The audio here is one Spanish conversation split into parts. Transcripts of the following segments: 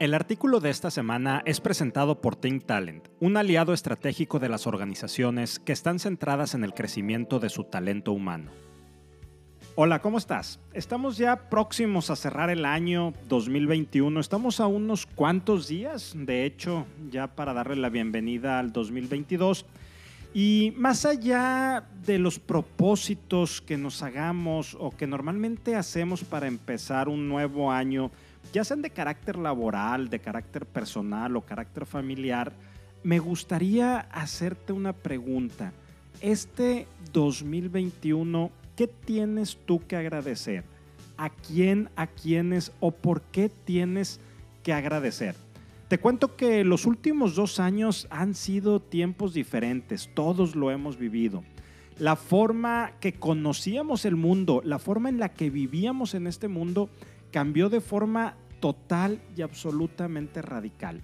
El artículo de esta semana es presentado por Think Talent, un aliado estratégico de las organizaciones que están centradas en el crecimiento de su talento humano. Hola, ¿cómo estás? Estamos ya próximos a cerrar el año 2021. Estamos a unos cuantos días, de hecho, ya para darle la bienvenida al 2022. Y más allá de los propósitos que nos hagamos o que normalmente hacemos para empezar un nuevo año, ya sean de carácter laboral, de carácter personal o carácter familiar, me gustaría hacerte una pregunta. Este 2021, ¿qué tienes tú que agradecer? ¿A quién, a quiénes o por qué tienes que agradecer? Te cuento que los últimos dos años han sido tiempos diferentes, todos lo hemos vivido. La forma que conocíamos el mundo, la forma en la que vivíamos en este mundo, cambió de forma total y absolutamente radical.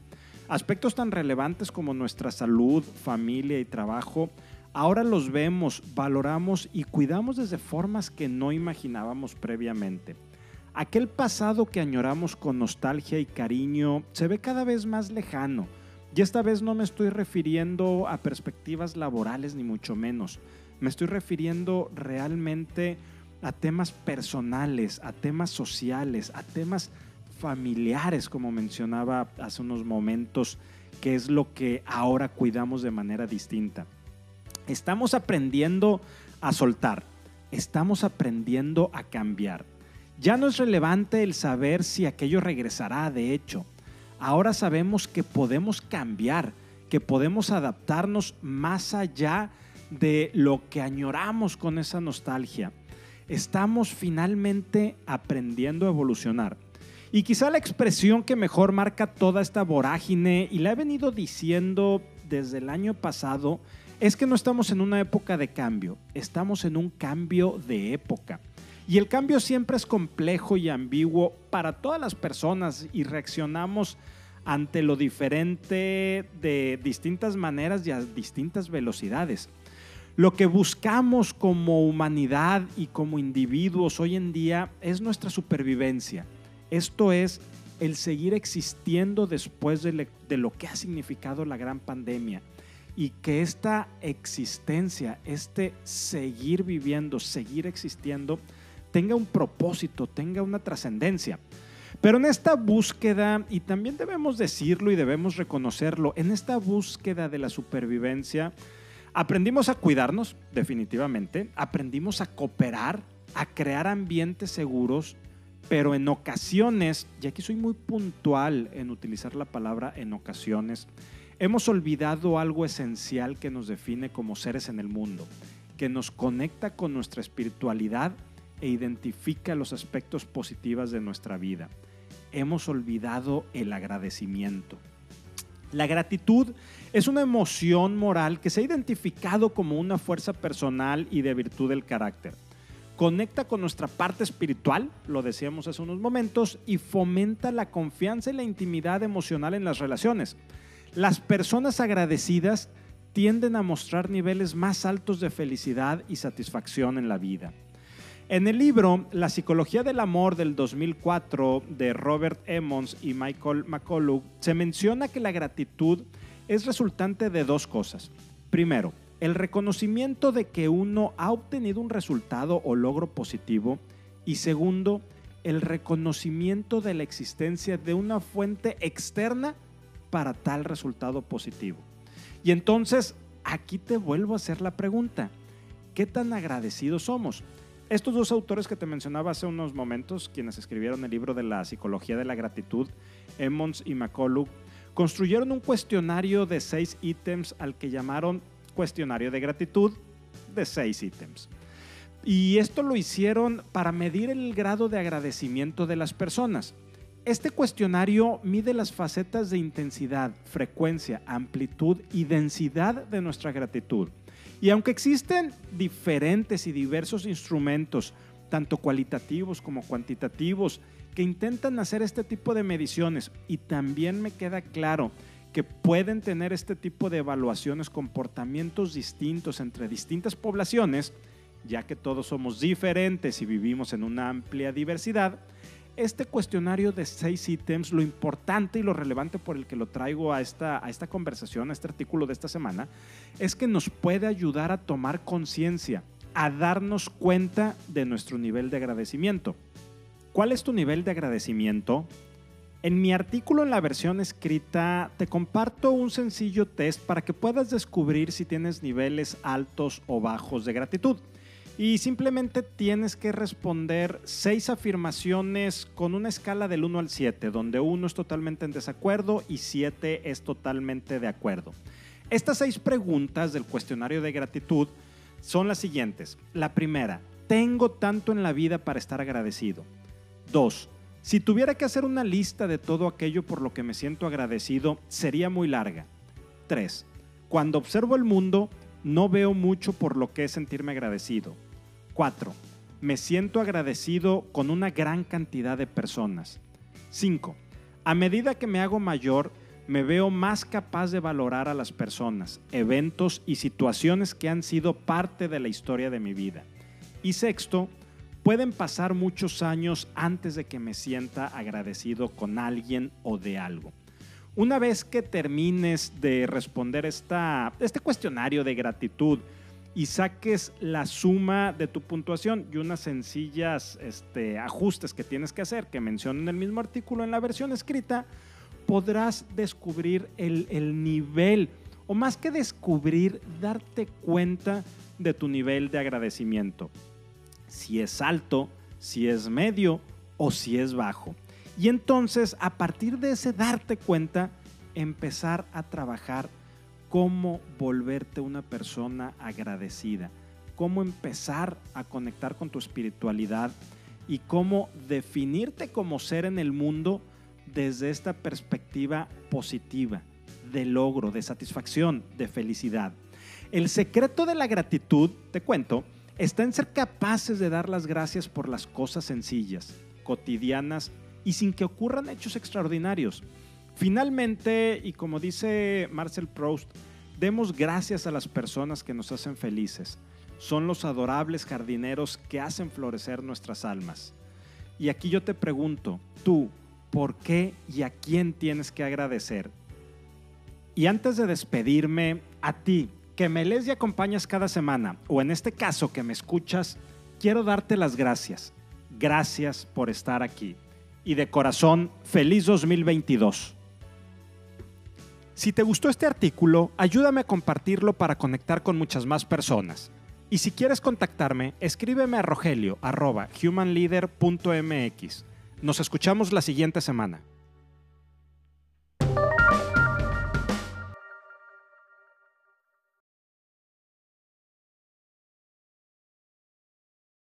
Aspectos tan relevantes como nuestra salud, familia y trabajo, ahora los vemos, valoramos y cuidamos desde formas que no imaginábamos previamente. Aquel pasado que añoramos con nostalgia y cariño se ve cada vez más lejano. Y esta vez no me estoy refiriendo a perspectivas laborales ni mucho menos. Me estoy refiriendo realmente a temas personales, a temas sociales, a temas familiares, como mencionaba hace unos momentos, que es lo que ahora cuidamos de manera distinta. Estamos aprendiendo a soltar, estamos aprendiendo a cambiar. Ya no es relevante el saber si aquello regresará, de hecho. Ahora sabemos que podemos cambiar, que podemos adaptarnos más allá de lo que añoramos con esa nostalgia estamos finalmente aprendiendo a evolucionar. Y quizá la expresión que mejor marca toda esta vorágine, y la he venido diciendo desde el año pasado, es que no estamos en una época de cambio, estamos en un cambio de época. Y el cambio siempre es complejo y ambiguo para todas las personas y reaccionamos ante lo diferente de distintas maneras y a distintas velocidades. Lo que buscamos como humanidad y como individuos hoy en día es nuestra supervivencia. Esto es el seguir existiendo después de, lo que ha significado la gran pandemia y que esta existencia, este seguir viviendo, seguir existiendo, tenga un propósito, tenga una trascendencia. Pero en esta búsqueda, y también debemos decirlo y debemos reconocerlo, en esta búsqueda de la supervivencia, Aprendimos a cuidarnos, definitivamente. Aprendimos a cooperar, a crear ambientes seguros, pero en ocasiones, y aquí soy muy puntual en utilizar la palabra en ocasiones, hemos olvidado algo esencial que nos define como seres en el mundo, que nos conecta con nuestra espiritualidad e identifica los aspectos positivos de nuestra vida. Hemos olvidado el agradecimiento. La gratitud es una emoción moral que se ha identificado como una fuerza personal y de virtud del carácter. Conecta con nuestra parte espiritual, lo decíamos hace unos momentos, y fomenta la confianza y la intimidad emocional en las relaciones. Las personas agradecidas tienden a mostrar niveles más altos de felicidad y satisfacción en la vida. En el libro La psicología del amor del 2004 de Robert Emmons y Michael McCullough se menciona que la gratitud es resultante de dos cosas. Primero, el reconocimiento de que uno ha obtenido un resultado o logro positivo y segundo, el reconocimiento de la existencia de una fuente externa para tal resultado positivo. Y entonces, aquí te vuelvo a hacer la pregunta, ¿qué tan agradecidos somos? Estos dos autores que te mencionaba hace unos momentos, quienes escribieron el libro de la psicología de la gratitud, Emmons y McCullough, construyeron un cuestionario de seis ítems al que llamaron cuestionario de gratitud de seis ítems. Y esto lo hicieron para medir el grado de agradecimiento de las personas. Este cuestionario mide las facetas de intensidad, frecuencia, amplitud y densidad de nuestra gratitud. Y aunque existen diferentes y diversos instrumentos, tanto cualitativos como cuantitativos, que intentan hacer este tipo de mediciones, y también me queda claro que pueden tener este tipo de evaluaciones, comportamientos distintos entre distintas poblaciones, ya que todos somos diferentes y vivimos en una amplia diversidad, este cuestionario de seis ítems, lo importante y lo relevante por el que lo traigo a esta, a esta conversación, a este artículo de esta semana, es que nos puede ayudar a tomar conciencia, a darnos cuenta de nuestro nivel de agradecimiento. ¿Cuál es tu nivel de agradecimiento? En mi artículo en la versión escrita te comparto un sencillo test para que puedas descubrir si tienes niveles altos o bajos de gratitud. Y simplemente tienes que responder seis afirmaciones con una escala del 1 al 7, donde 1 es totalmente en desacuerdo y 7 es totalmente de acuerdo. Estas seis preguntas del cuestionario de gratitud son las siguientes. La primera, ¿tengo tanto en la vida para estar agradecido? 2. Si tuviera que hacer una lista de todo aquello por lo que me siento agradecido, sería muy larga. 3. Cuando observo el mundo, no veo mucho por lo que es sentirme agradecido. 4. Me siento agradecido con una gran cantidad de personas. 5. A medida que me hago mayor, me veo más capaz de valorar a las personas, eventos y situaciones que han sido parte de la historia de mi vida. Y sexto, pueden pasar muchos años antes de que me sienta agradecido con alguien o de algo. Una vez que termines de responder esta, este cuestionario de gratitud, y saques la suma de tu puntuación y unas sencillas este, ajustes que tienes que hacer, que menciono en el mismo artículo en la versión escrita, podrás descubrir el, el nivel, o más que descubrir, darte cuenta de tu nivel de agradecimiento. Si es alto, si es medio o si es bajo. Y entonces, a partir de ese darte cuenta, empezar a trabajar cómo volverte una persona agradecida, cómo empezar a conectar con tu espiritualidad y cómo definirte como ser en el mundo desde esta perspectiva positiva, de logro, de satisfacción, de felicidad. El secreto de la gratitud, te cuento, está en ser capaces de dar las gracias por las cosas sencillas, cotidianas y sin que ocurran hechos extraordinarios. Finalmente, y como dice Marcel Proust, demos gracias a las personas que nos hacen felices. Son los adorables jardineros que hacen florecer nuestras almas. Y aquí yo te pregunto, tú, ¿por qué y a quién tienes que agradecer? Y antes de despedirme, a ti, que me lees y acompañas cada semana, o en este caso que me escuchas, quiero darte las gracias. Gracias por estar aquí. Y de corazón, feliz 2022. Si te gustó este artículo, ayúdame a compartirlo para conectar con muchas más personas. Y si quieres contactarme, escríbeme a rogelio.humanleader.mx. Nos escuchamos la siguiente semana.